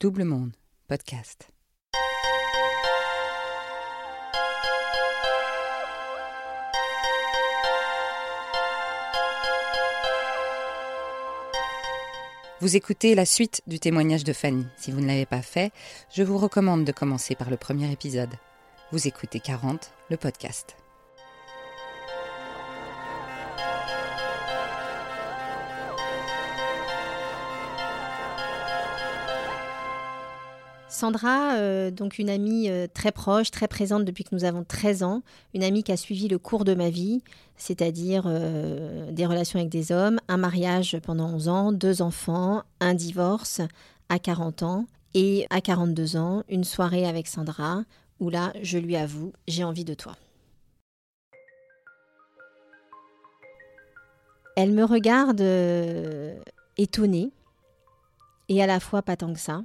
Double Monde, podcast. Vous écoutez la suite du témoignage de Fanny. Si vous ne l'avez pas fait, je vous recommande de commencer par le premier épisode. Vous écoutez 40, le podcast. Sandra, euh, donc une amie euh, très proche, très présente depuis que nous avons 13 ans, une amie qui a suivi le cours de ma vie, c'est-à-dire euh, des relations avec des hommes, un mariage pendant 11 ans, deux enfants, un divorce à 40 ans et à 42 ans, une soirée avec Sandra où là, je lui avoue, j'ai envie de toi. Elle me regarde étonnée et à la fois pas tant que ça.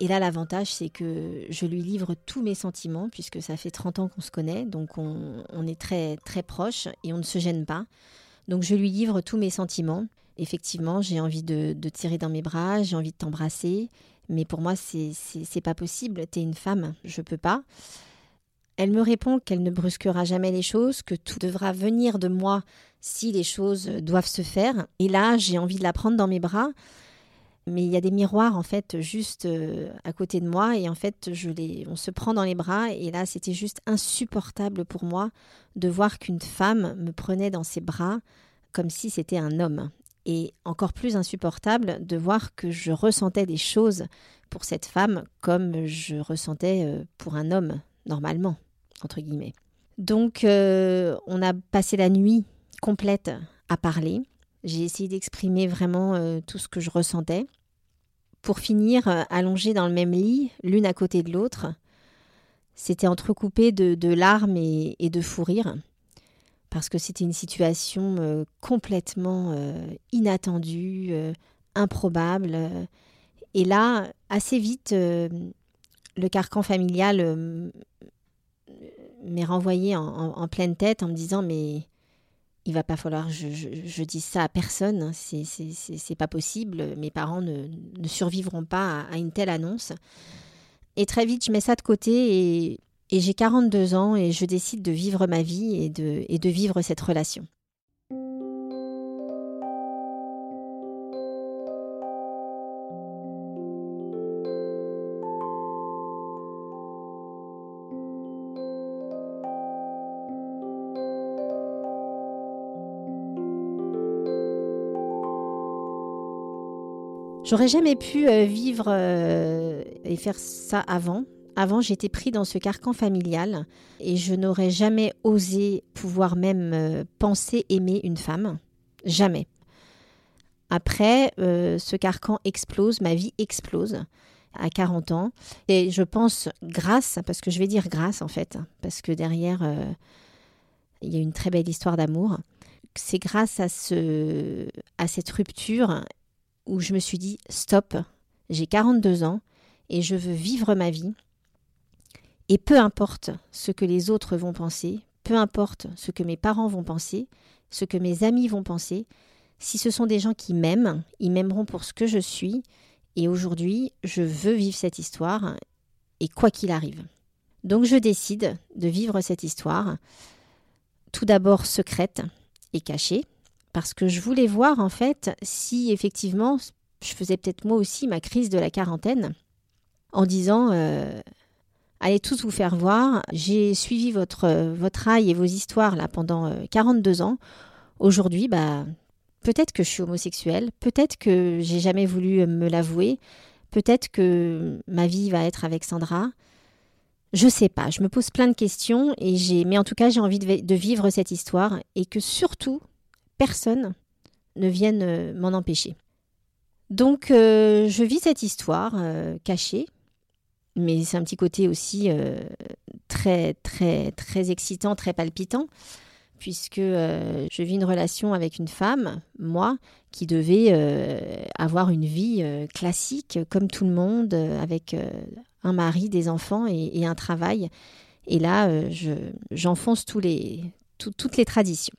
Et là, l'avantage, c'est que je lui livre tous mes sentiments, puisque ça fait 30 ans qu'on se connaît, donc on, est très, très proches et on ne se gêne pas. Donc je lui livre tous mes sentiments. Effectivement, j'ai envie de, de, tirer dans mes bras, j'ai envie de t'embrasser, mais pour moi, c'est pas possible. T'es une femme, je peux pas. Elle me répond qu'elle ne brusquera jamais les choses, que tout devra venir de moi si les choses doivent se faire. Et là, j'ai envie de la prendre dans mes bras mais il y a des miroirs en fait juste euh, à côté de moi et en fait je les on se prend dans les bras et là c'était juste insupportable pour moi de voir qu'une femme me prenait dans ses bras comme si c'était un homme et encore plus insupportable de voir que je ressentais des choses pour cette femme comme je ressentais euh, pour un homme normalement entre guillemets. Donc euh, on a passé la nuit complète à parler j'ai essayé d'exprimer vraiment euh, tout ce que je ressentais. Pour finir, euh, allongée dans le même lit, l'une à côté de l'autre, c'était entrecoupé de, larmes et, de fou rire, parce que c'était une situation euh, complètement inattendue, improbable. Et là, assez vite, le carcan familial m'est renvoyé en, pleine tête en me disant mais il va pas falloir je, je, dise ça à personne, hein. c'est pas possible, mes parents ne, survivront pas à, une telle annonce. Et très vite, je mets ça de côté et, j'ai 42 ans et je décide de vivre ma vie et de vivre cette relation. J'aurais jamais pu euh, vivre euh, et faire ça avant. Avant, j'étais pris dans ce carcan familial et je n'aurais jamais osé pouvoir même euh, penser aimer une femme. Jamais. Après, ce carcan explose, ma vie explose à 40 ans. Et je pense grâce, parce que je vais dire grâce en fait, parce que derrière, il y a une très belle histoire d'amour. C'est grâce à, ce, à cette rupture où je me suis dit stop, j'ai 42 ans et je veux vivre ma vie. Et peu importe ce que les autres vont penser, peu importe ce que mes parents vont penser, ce que mes amis vont penser, si ce sont des gens qui m'aiment, ils m'aimeront pour ce que je suis. Et aujourd'hui, je veux vivre cette histoire, et quoi qu'il arrive. Donc je décide de vivre cette histoire, tout d'abord secrète et cachée, parce que je voulais voir en fait si effectivement je faisais peut-être moi aussi ma crise de la quarantaine en disant euh, allez tous vous faire voir, j'ai suivi votre, votre ail et vos histoires là pendant 42 euh, ans. Aujourd'hui, bah, peut-être que je suis homosexuelle, peut-être que j'ai jamais voulu me l'avouer, peut-être que ma vie va être avec Sandra. Je sais pas, je me pose plein de questions et j'ai, mais en tout cas j'ai envie de vivre cette histoire et que surtout personne ne vienne euh, m'en empêcher. Donc euh, je vis cette histoire euh, cachée, mais c'est un petit côté aussi très très très excitant, très palpitant, puisque je vis une relation avec une femme, moi, qui devait avoir une vie classique comme tout le monde, avec un mari, des enfants et, un travail. Et là, j'enfonce tous les, toutes les traditions.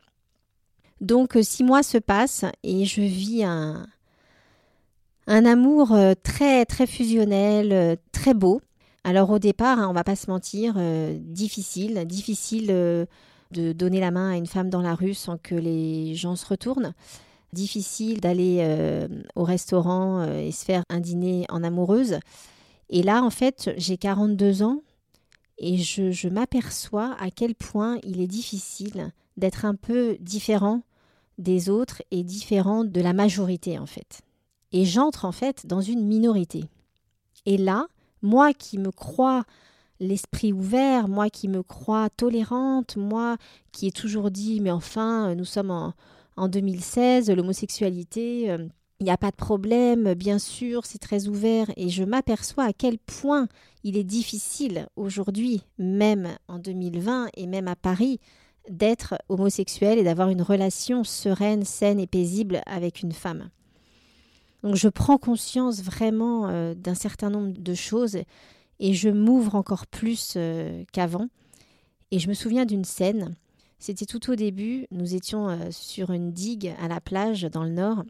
Donc euh, six mois se passent et je vis un, Un amour euh, très très fusionnel, euh, très beau. Alors au départ, hein, on va pas se mentir, difficile, difficile de donner la main à une femme dans la rue sans que les gens se retournent. Difficile d'aller au restaurant et se faire un dîner en amoureuse. Et là, en fait, j'ai 42 ans et je m'aperçois à quel point il est difficile d'être un peu différent des autres et différent de la majorité, en fait et j'entre en fait dans une minorité. Et là, moi qui me crois l'esprit ouvert, moi qui me crois tolérante, moi qui ai toujours dit mais enfin nous sommes en, en 2016, l'homosexualité, euh, il n'y a pas de problème, bien sûr, c'est très ouvert et je m'aperçois à quel point il est difficile aujourd'hui, même en 2020 et même à Paris, d'être homosexuel et d'avoir une relation sereine, saine et paisible avec une femme. Donc je prends conscience vraiment euh, d'un certain nombre de choses et je m'ouvre encore plus euh, qu'avant. Et je me souviens d'une scène, c'était tout au début, nous étions euh, sur une digue à la plage dans le nord.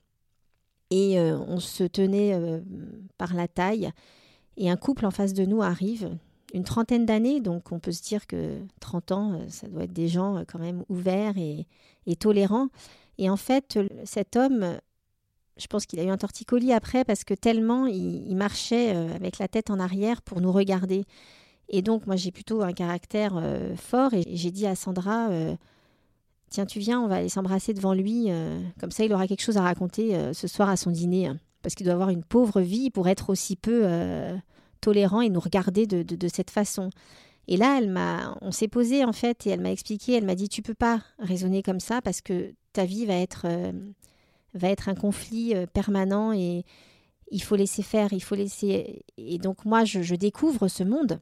Et on se tenait par la taille. Et un couple en face de nous arrive, une trentaine d'années, donc on peut se dire que 30 ans, ça doit être des gens quand même ouverts et, tolérants. Et en fait, cet homme je pense qu'il a eu un torticolis après parce que tellement il, marchait euh, avec la tête en arrière pour nous regarder. Et donc, moi, j'ai plutôt un caractère euh, fort et j'ai dit à Sandra euh, Tiens, tu viens, on va aller s'embrasser devant lui. comme ça, il aura quelque chose à raconter ce soir à son dîner. Hein. parce qu'il doit avoir une pauvre vie pour être aussi peu tolérant et nous regarder de, cette façon. Et là, elle m'a, on s'est posé en fait et elle m'a expliqué. Elle m'a dit Tu peux pas raisonner comme ça parce que ta vie va être va être un conflit euh, permanent et il faut laisser faire, il faut laisser. Et donc moi, je, découvre ce monde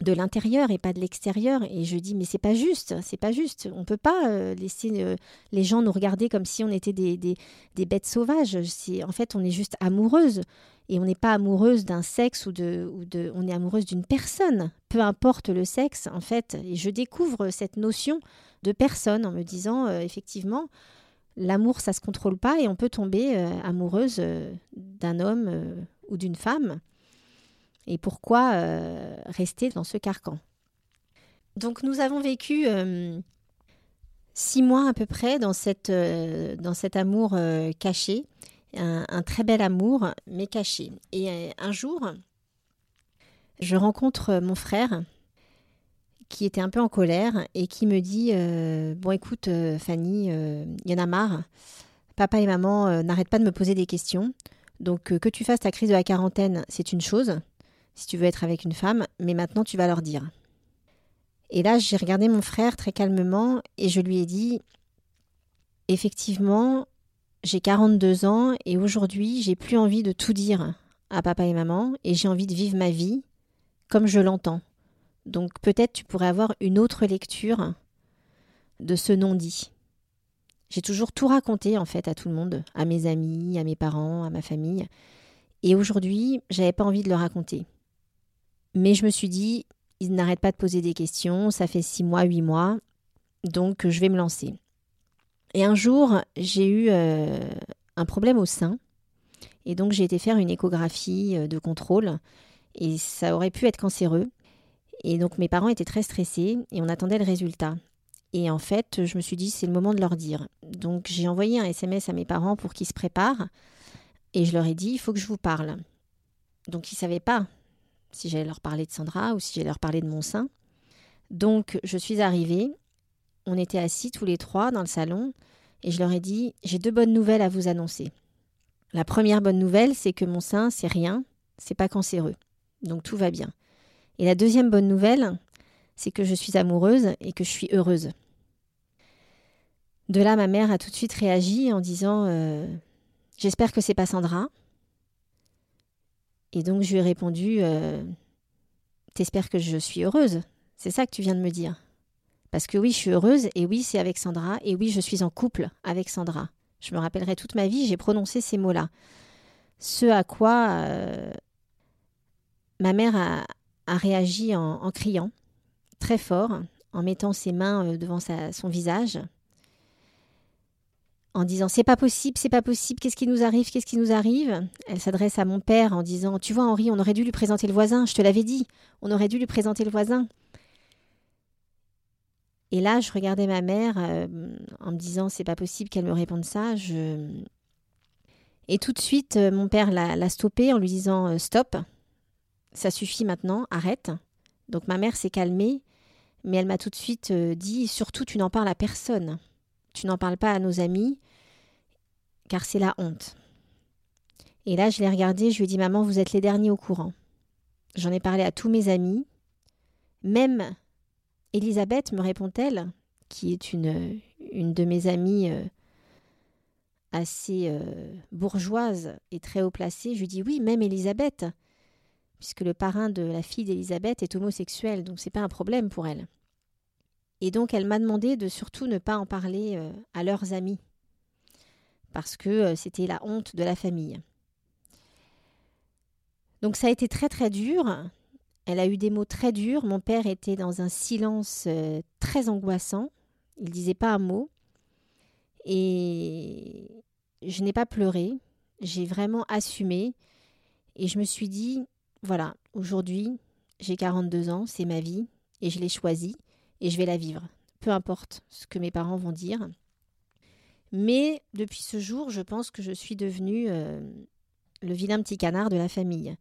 de l'intérieur et pas de l'extérieur. Et je dis mais c'est pas juste c'est pas juste. On peut pas euh, laisser euh, les gens nous regarder comme si on était des, des, bêtes sauvages. En fait on est juste amoureuse. Et on n'est pas amoureuse d'un sexe ou de, ou de on est amoureuse d'une personne. Peu importe le sexe en fait. Et je découvre cette notion de personne en me disant effectivement l'amour, ça se contrôle pas et on peut tomber euh, amoureuse euh, d'un homme euh, ou d'une femme. Et pourquoi rester dans ce carcan? Donc nous avons vécu six mois à peu près dans, cette, dans cet amour caché, un, un, très bel amour, mais caché. Et un jour, je rencontre mon frère qui était un peu en colère et qui me dit euh, Bon, écoute, euh, Fanny, il euh, y en a marre. Papa et maman n'arrêtent pas de me poser des questions. Donc, que tu fasses ta crise de la quarantaine, c'est une chose, si tu veux être avec une femme, mais maintenant tu vas leur dire. Et là, j'ai regardé mon frère très calmement et je lui ai dit Effectivement, j'ai 42 ans et aujourd'hui, j'ai plus envie de tout dire à papa et maman et j'ai envie de vivre ma vie comme je l'entends. Donc peut-être tu pourrais avoir une autre lecture de ce non-dit. J'ai toujours tout raconté en fait à tout le monde, à mes amis, à mes parents, à ma famille. Et aujourd'hui, j'avais pas envie de le raconter. Mais je me suis dit, ils n'arrêtent pas de poser des questions, ça fait six mois, huit mois, donc je vais me lancer. Et un jour, j'ai eu euh, un problème au sein, et donc j'ai été faire une échographie euh, de contrôle, et ça aurait pu être cancéreux. Et donc mes parents étaient très stressés et on attendait le résultat. Et en fait, je me suis dit, c'est le moment de leur dire. Donc j'ai envoyé un SMS à mes parents pour qu'ils se préparent. Et je leur ai dit, il faut que je vous parle. Donc ils ne savaient pas si j'allais leur parler de Sandra ou si j'allais leur parler de mon sein. Donc je suis arrivée. On était assis tous les trois dans le salon. Et je leur ai dit, j'ai deux bonnes nouvelles à vous annoncer. La première bonne nouvelle, c'est que mon sein, c'est rien, c'est pas cancéreux. Donc tout va bien. Et la deuxième bonne nouvelle, c'est que je suis amoureuse et que je suis heureuse. De là, ma mère a tout de suite réagi en disant euh, J'espère que c'est pas Sandra. Et donc je lui ai répondu euh, T'espères que je suis heureuse? C'est ça que tu viens de me dire? Parce que oui, je suis heureuse, et oui, c'est avec Sandra, et oui, je suis en couple avec Sandra. Je me rappellerai toute ma vie, j'ai prononcé ces mots-là. Ce à quoi euh, ma mère a, réagi en, criant très fort, en mettant ses mains euh, devant son visage. En disant c'est pas possible, c'est pas possible, qu'est-ce qui nous arrive, qu'est-ce qui nous arrive? Elle s'adresse à mon père en disant tu vois Henri, on aurait dû lui présenter le voisin, je te l'avais dit, on aurait dû lui présenter le voisin. Et là, je regardais ma mère euh, en me disant c'est pas possible qu'elle me réponde ça. Et tout de suite, euh, mon père l'a stoppé en lui disant euh, stop, ça suffit maintenant, arrête. Donc ma mère s'est calmée, mais elle m'a tout de suite dit surtout tu n'en parles à personne. Tu n'en parles pas à nos amis, car c'est la honte. Et là, je l'ai regardé, je lui ai dit Maman, vous êtes les derniers au courant. J'en ai parlé à tous mes amis. Même Elisabeth, me répond-elle, qui est une, une de mes amies euh, assez euh, bourgeoise et très haut placée, je lui dis Oui, même Elisabeth, puisque le parrain de la fille d'Elisabeth est homosexuel, donc c'est pas un problème pour elle. Et donc elle m'a demandé de surtout ne pas en parler euh, à leurs amis, parce que euh, c'était la honte de la famille. Donc ça a été très très dur. Elle a eu des mots très durs. Mon père était dans un silence euh, très angoissant. Il disait pas un mot. Et je n'ai pas pleuré. J'ai vraiment assumé. Et je me suis dit, voilà, aujourd'hui, j'ai 42 ans, c'est ma vie, et je l'ai choisie et je vais la vivre, peu importe ce que mes parents vont dire. Mais depuis ce jour, je pense que je suis devenue euh, le vilain petit canard de la famille.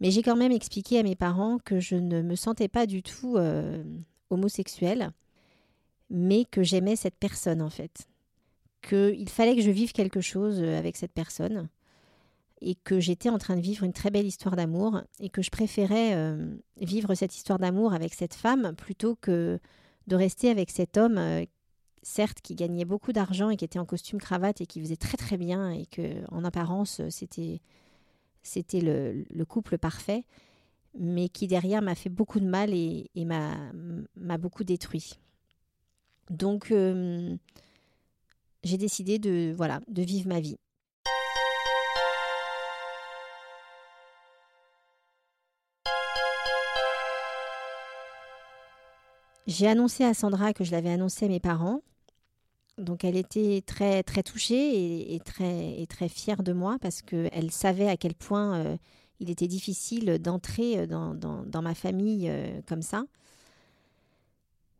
Mais j'ai quand même expliqué à mes parents que je ne me sentais pas du tout euh, homosexuelle, mais que j'aimais cette personne en fait. Qu'il fallait que je vive quelque chose euh, avec cette personne et que j'étais en train de vivre une très belle histoire d'amour et que je préférais euh, vivre cette histoire d'amour avec cette femme plutôt que de rester avec cet homme, euh, certes qui gagnait beaucoup d'argent et qui était en costume cravate et qui faisait très très bien et que en apparence c'était c'était le, couple parfait, mais qui derrière m'a fait beaucoup de mal et, m'a beaucoup détruit. Donc euh, j'ai décidé de voilà de vivre ma vie. J'ai annoncé à Sandra que je l'avais annoncé à mes parents. Donc elle était très très touchée et, très très fière de moi parce qu'elle savait à quel point euh, il était difficile d'entrer euh, dans, dans, ma famille euh, comme ça.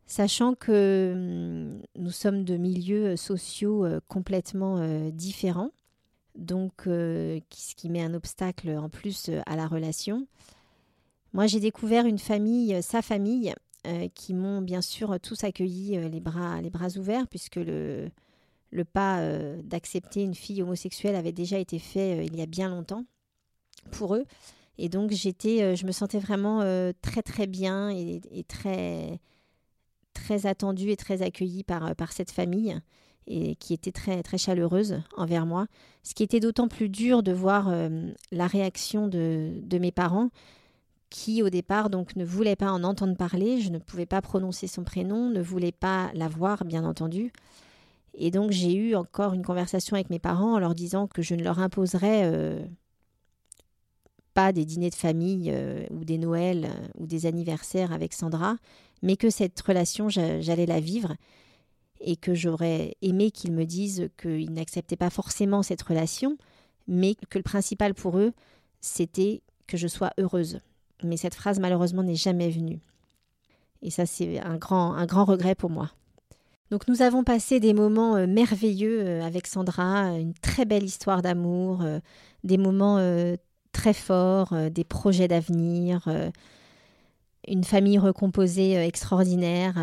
Sachant que hum, nous sommes de milieux sociaux complètement différents, donc ce qui met un obstacle en plus à la relation. Moi j'ai découvert une famille, sa famille, euh, qui m'ont bien sûr tous accueilli euh, les, bras, les bras ouverts, puisque le, le pas euh, d'accepter une fille homosexuelle avait déjà été fait il y a bien longtemps pour eux. Et donc j'étais, je me sentais vraiment très très bien et, très très attendue et très accueillie par, par cette famille et qui était très très chaleureuse envers moi. Ce qui était d'autant plus dur de voir la réaction de, de mes parents qui au départ donc ne voulait pas en entendre parler, je ne pouvais pas prononcer son prénom, ne voulait pas la voir bien entendu. Et donc j'ai eu encore une conversation avec mes parents en leur disant que je ne leur imposerais euh, pas des dîners de famille euh, ou des Noëls euh, ou des anniversaires avec Sandra, mais que cette relation j'allais la vivre et que j'aurais aimé qu'ils me disent qu'ils n'acceptaient pas forcément cette relation, mais que le principal pour eux c'était que je sois heureuse mais cette phrase, malheureusement, n'est jamais venue. Et ça, c'est un grand, un grand regret pour moi. Donc nous avons passé des moments euh, merveilleux euh, avec Sandra, une très belle histoire d'amour, euh, des moments très forts, des projets d'avenir, une famille recomposée extraordinaire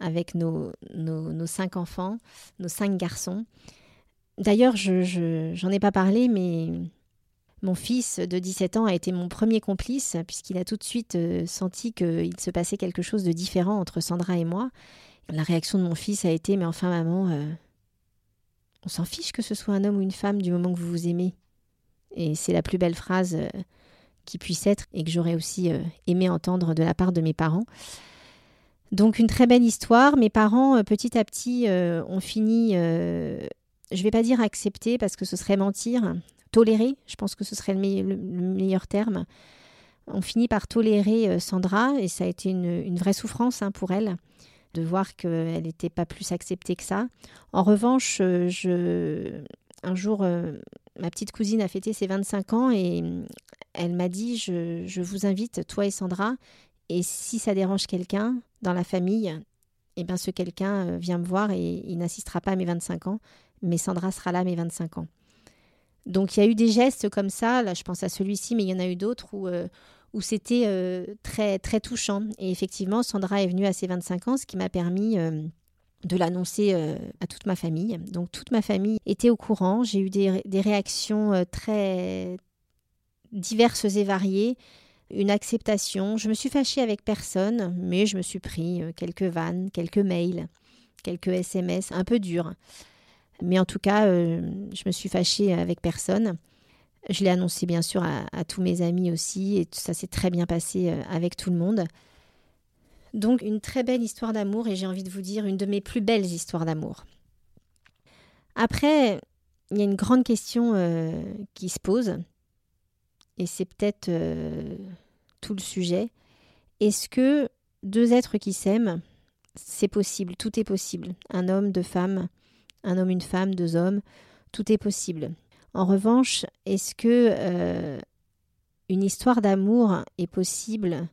avec nos, nos, cinq enfants, nos cinq garçons. D'ailleurs, je n'en ai pas parlé, mais mon fils de 17 ans a été mon premier complice puisqu'il a tout de suite euh, senti qu'il se passait quelque chose de différent entre Sandra et moi. La réaction de mon fils a été Mais enfin, maman, euh, on s'en fiche que ce soit un homme ou une femme du moment que vous vous aimez. Et c'est la plus belle phrase euh, qui puisse être et que j'aurais aussi aimé entendre de la part de mes parents. Donc une très belle histoire. Mes parents, petit à petit, ont fini, je ne vais pas dire accepter parce que ce serait mentir, tolérer, je pense que ce serait le, meilleur terme. On finit par tolérer euh, Sandra et ça a été une, vraie souffrance hein, pour elle de voir qu'elle n'était pas plus acceptée que ça. En revanche, je... un jour, ma petite cousine a fêté ses 25 ans et elle m'a dit je, je, vous invite, toi et Sandra, et si ça dérange quelqu'un dans la famille, eh bien ce quelqu'un vient me voir et il n'assistera pas à mes 25 ans, mais Sandra sera là à mes 25 ans. Donc il y a eu des gestes comme ça, là je pense à celui-ci, mais il y en a eu d'autres où, euh, c'était euh, très, très touchant. Et effectivement, Sandra est venue à ses 25 ans, ce qui m'a permis euh, de l'annoncer à toute ma famille. Donc toute ma famille était au courant, j'ai eu des, des, réactions très diverses et variées, une acceptation. Je me suis fâchée avec personne, mais je me suis pris quelques vannes, quelques mails, quelques SMS un peu durs. Mais en tout cas, euh, je me suis fâchée avec personne. Je l'ai annoncé bien sûr à, tous mes amis aussi et ça s'est très bien passé euh, avec tout le monde. Donc une très belle histoire d'amour et j'ai envie de vous dire une de mes plus belles histoires d'amour. Après, il y a une grande question euh, qui se pose et c'est peut-être tout le sujet. Est-ce que deux êtres qui s'aiment, c'est possible, tout est possible, un homme, deux femmes, un homme, une femme, deux hommes, tout est possible. En revanche, est-ce que euh, une histoire d'amour est possible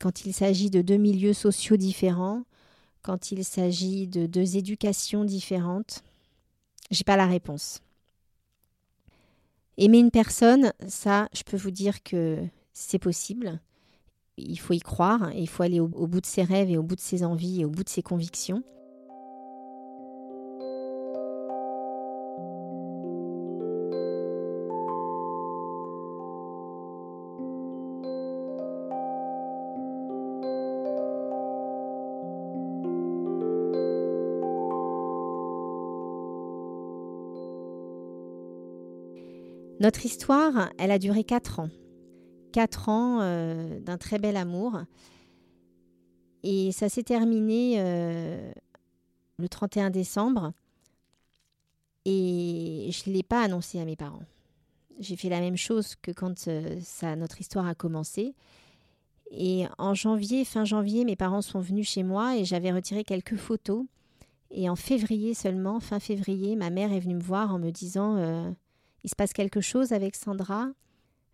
quand il s'agit de deux milieux sociaux différents, quand il s'agit de deux éducations différentes? J'ai pas la réponse. Aimer une personne, ça, je peux vous dire que c'est possible. Il faut y croire, il faut aller au bout de ses rêves et au bout de ses envies et au bout de ses convictions. Notre histoire, elle a duré quatre ans. Quatre ans euh, d'un très bel amour. Et ça s'est terminé euh, le 31 décembre. Et je ne l'ai pas annoncé à mes parents. J'ai fait la même chose que quand euh, notre histoire a commencé. Et en janvier, fin janvier, mes parents sont venus chez moi et j'avais retiré quelques photos. Et en février seulement, fin février, ma mère est venue me voir en me disant il se passe quelque chose avec Sandra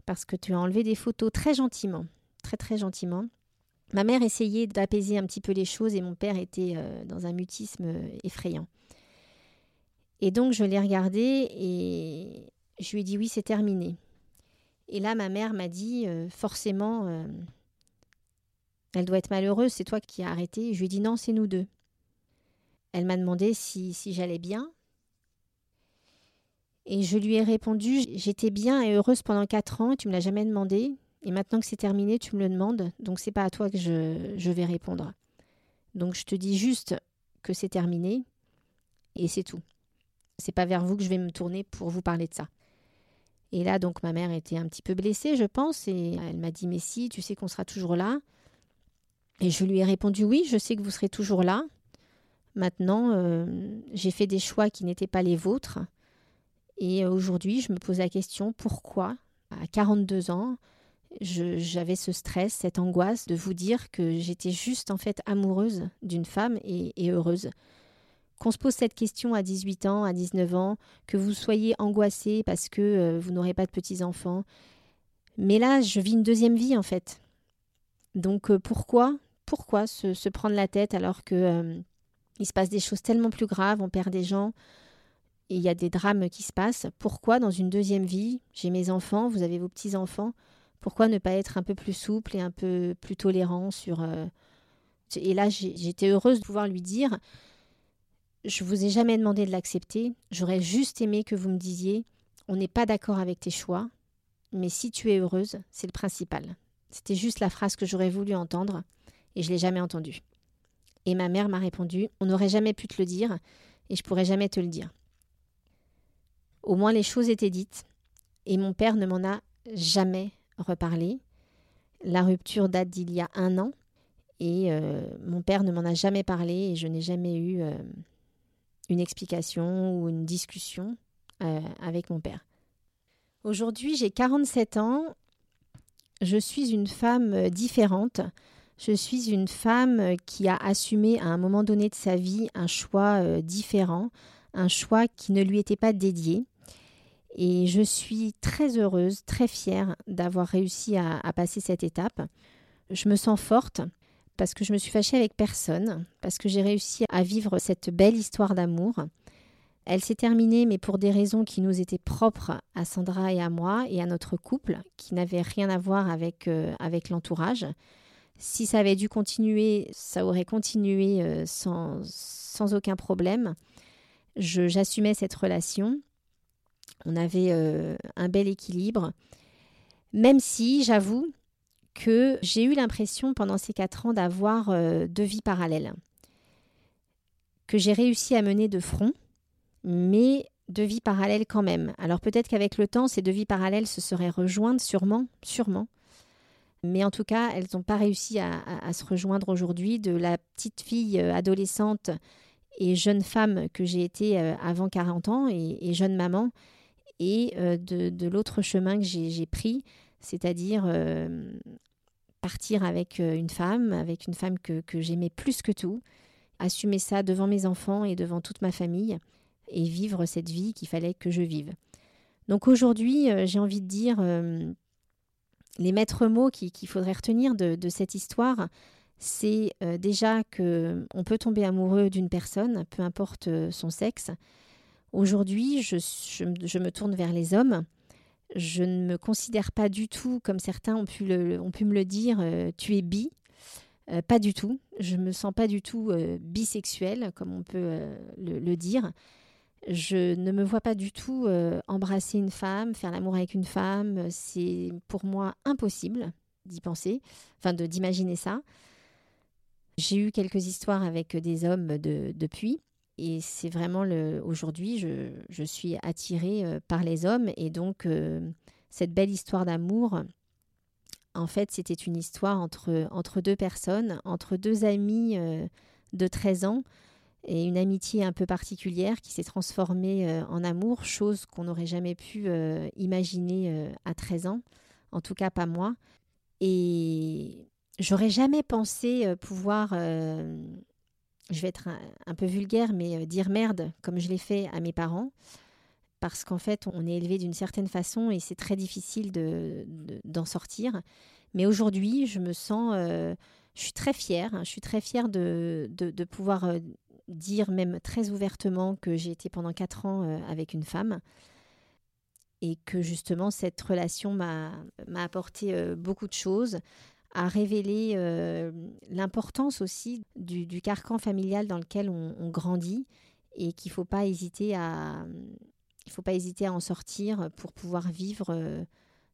parce que tu as enlevé des photos très gentiment, très très gentiment. Ma mère essayait d'apaiser un petit peu les choses et mon père était euh, dans un mutisme euh, effrayant. Et donc je l'ai regardé et je lui ai dit oui, c'est terminé. Et là, ma mère m'a dit euh, forcément, elle doit être malheureuse, c'est toi qui as arrêté. Je lui ai dit non, c'est nous deux. Elle m'a demandé si, si j'allais bien. Et je lui ai répondu J'étais bien et heureuse pendant quatre ans et tu me l'as jamais demandé. Et maintenant que c'est terminé, tu me le demandes. Donc c'est pas à toi que je, je vais répondre. Donc je te dis juste que c'est terminé et c'est tout. C'est pas vers vous que je vais me tourner pour vous parler de ça. Et là, donc, ma mère était un petit peu blessée, je pense, et elle m'a dit Mais si, tu sais qu'on sera toujours là. Et je lui ai répondu Oui, je sais que vous serez toujours là. Maintenant, euh, j'ai fait des choix qui n'étaient pas les vôtres. Et aujourd'hui, je me pose la question pourquoi, à 42 ans, j'avais ce stress, cette angoisse de vous dire que j'étais juste en fait amoureuse d'une femme et, heureuse. Qu'on se pose cette question à 18 ans, à 19 ans, que vous soyez angoissé parce que euh, vous n'aurez pas de petits-enfants. Mais là, je vis une deuxième vie en fait. Donc euh, pourquoi pourquoi se, prendre la tête alors que euh, il se passe des choses tellement plus graves, on perd des gens, il y a des drames qui se passent. Pourquoi dans une deuxième vie, j'ai mes enfants, vous avez vos petits-enfants, pourquoi ne pas être un peu plus souple et un peu plus tolérant sur... Euh, et là, j'étais heureuse de pouvoir lui dire, je vous ai jamais demandé de l'accepter, j'aurais juste aimé que vous me disiez, on n'est pas d'accord avec tes choix, mais si tu es heureuse, c'est le principal. C'était juste la phrase que j'aurais voulu entendre, et je l'ai jamais entendue. Et ma mère m'a répondu, on n'aurait jamais pu te le dire, et je pourrais jamais te le dire. Au moins les choses étaient dites. Et mon père ne m'en a jamais reparlé. La rupture date d'il y a un an. Et euh, mon père ne m'en a jamais parlé et je n'ai jamais eu euh, une explication ou une discussion euh, avec mon père. Aujourd'hui, j'ai 47 ans. Je suis une femme différente. Je suis une femme qui a assumé à un moment donné de sa vie un choix différent, un choix qui ne lui était pas dédié. Et je suis très heureuse, très fière d'avoir réussi à, passer cette étape. Je me sens forte parce que je me suis fâchée avec personne, parce que j'ai réussi à vivre cette belle histoire d'amour. Elle s'est terminée, mais pour des raisons qui nous étaient propres à Sandra et à moi et à notre couple, qui n'avaient rien à voir avec, euh, avec l'entourage. Si ça avait dû continuer, ça aurait continué euh, sans, sans, aucun problème. J'assumais cette relation. On avait euh, un bel équilibre. Même si, j'avoue, que j'ai eu l'impression pendant ces quatre ans d'avoir deux vies parallèles. Que j'ai réussi à mener de front mais deux vies parallèles quand même. Alors peut-être qu'avec le temps, ces deux vies parallèles se seraient rejointes, sûrement, sûrement. Mais en tout cas, elles n'ont pas réussi à, se rejoindre aujourd'hui. De la petite fille euh, adolescente et jeune femme que j'ai été euh, avant 40 ans et, jeune maman, et euh, de, l'autre chemin que j'ai pris, c'est-à-dire partir avec une femme, avec une femme que j'aimais plus que tout, assumer ça devant mes enfants et devant toute ma famille et vivre cette vie qu'il fallait que je vive. Donc aujourd'hui, euh, j'ai envie de dire, euh, les maîtres mots qu'il faudrait retenir de, cette histoire, c'est euh, déjà que on peut tomber amoureux d'une personne, peu importe son sexe. Aujourd'hui, je, me tourne vers les hommes. Je ne me considère pas du tout, comme certains ont pu, me le dire, tu es bi. pas du tout. Je me sens pas du tout bisexuelle, comme on peut le, le, dire. Je ne me vois pas du tout euh, embrasser une femme, faire l'amour avec une femme. C'est pour moi impossible d'y penser, enfin de d'imaginer ça. J'ai eu quelques histoires avec des hommes depuis, et c'est vraiment. Aujourd'hui, je, suis attirée euh, par les hommes, et donc euh, cette belle histoire d'amour. En fait, c'était une histoire entre, entre deux personnes, entre deux amis de 13 ans et une amitié un peu particulière qui s'est transformée euh, en amour, chose qu'on n'aurait jamais pu euh, imaginer euh, à 13 ans, en tout cas pas moi. Et j'aurais jamais pensé pouvoir, je vais être un, peu vulgaire, mais dire merde comme je l'ai fait à mes parents, parce qu'en fait on est élevé d'une certaine façon et c'est très difficile d'en de, sortir. Mais aujourd'hui, je me sens, je suis très fière, je suis très fière de, de pouvoir dire même très ouvertement que j'ai été pendant quatre ans euh, avec une femme et que justement cette relation m'a apporté euh, beaucoup de choses, a révélé euh, l'importance aussi du, carcan familial dans lequel on, grandit et qu'il ne faut pas hésiter à il faut pas hésiter à en sortir pour pouvoir vivre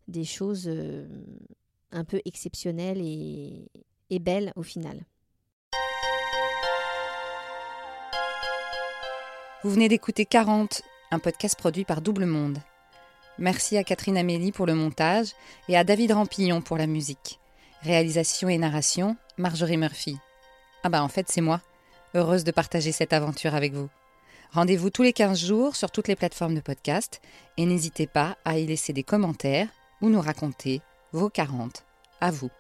des choses un peu exceptionnelles et belles au final. Vous venez d'écouter 40, un podcast produit par Double Monde. Merci à Catherine Amélie pour le montage et à David Rampillon pour la musique. Réalisation et narration, Marjorie Murphy. Ah bah en fait c'est moi, heureuse de partager cette aventure avec vous. Rendez-vous tous les 15 jours sur toutes les plateformes de podcast et n'hésitez pas à y laisser des commentaires ou nous raconter vos 40 à vous.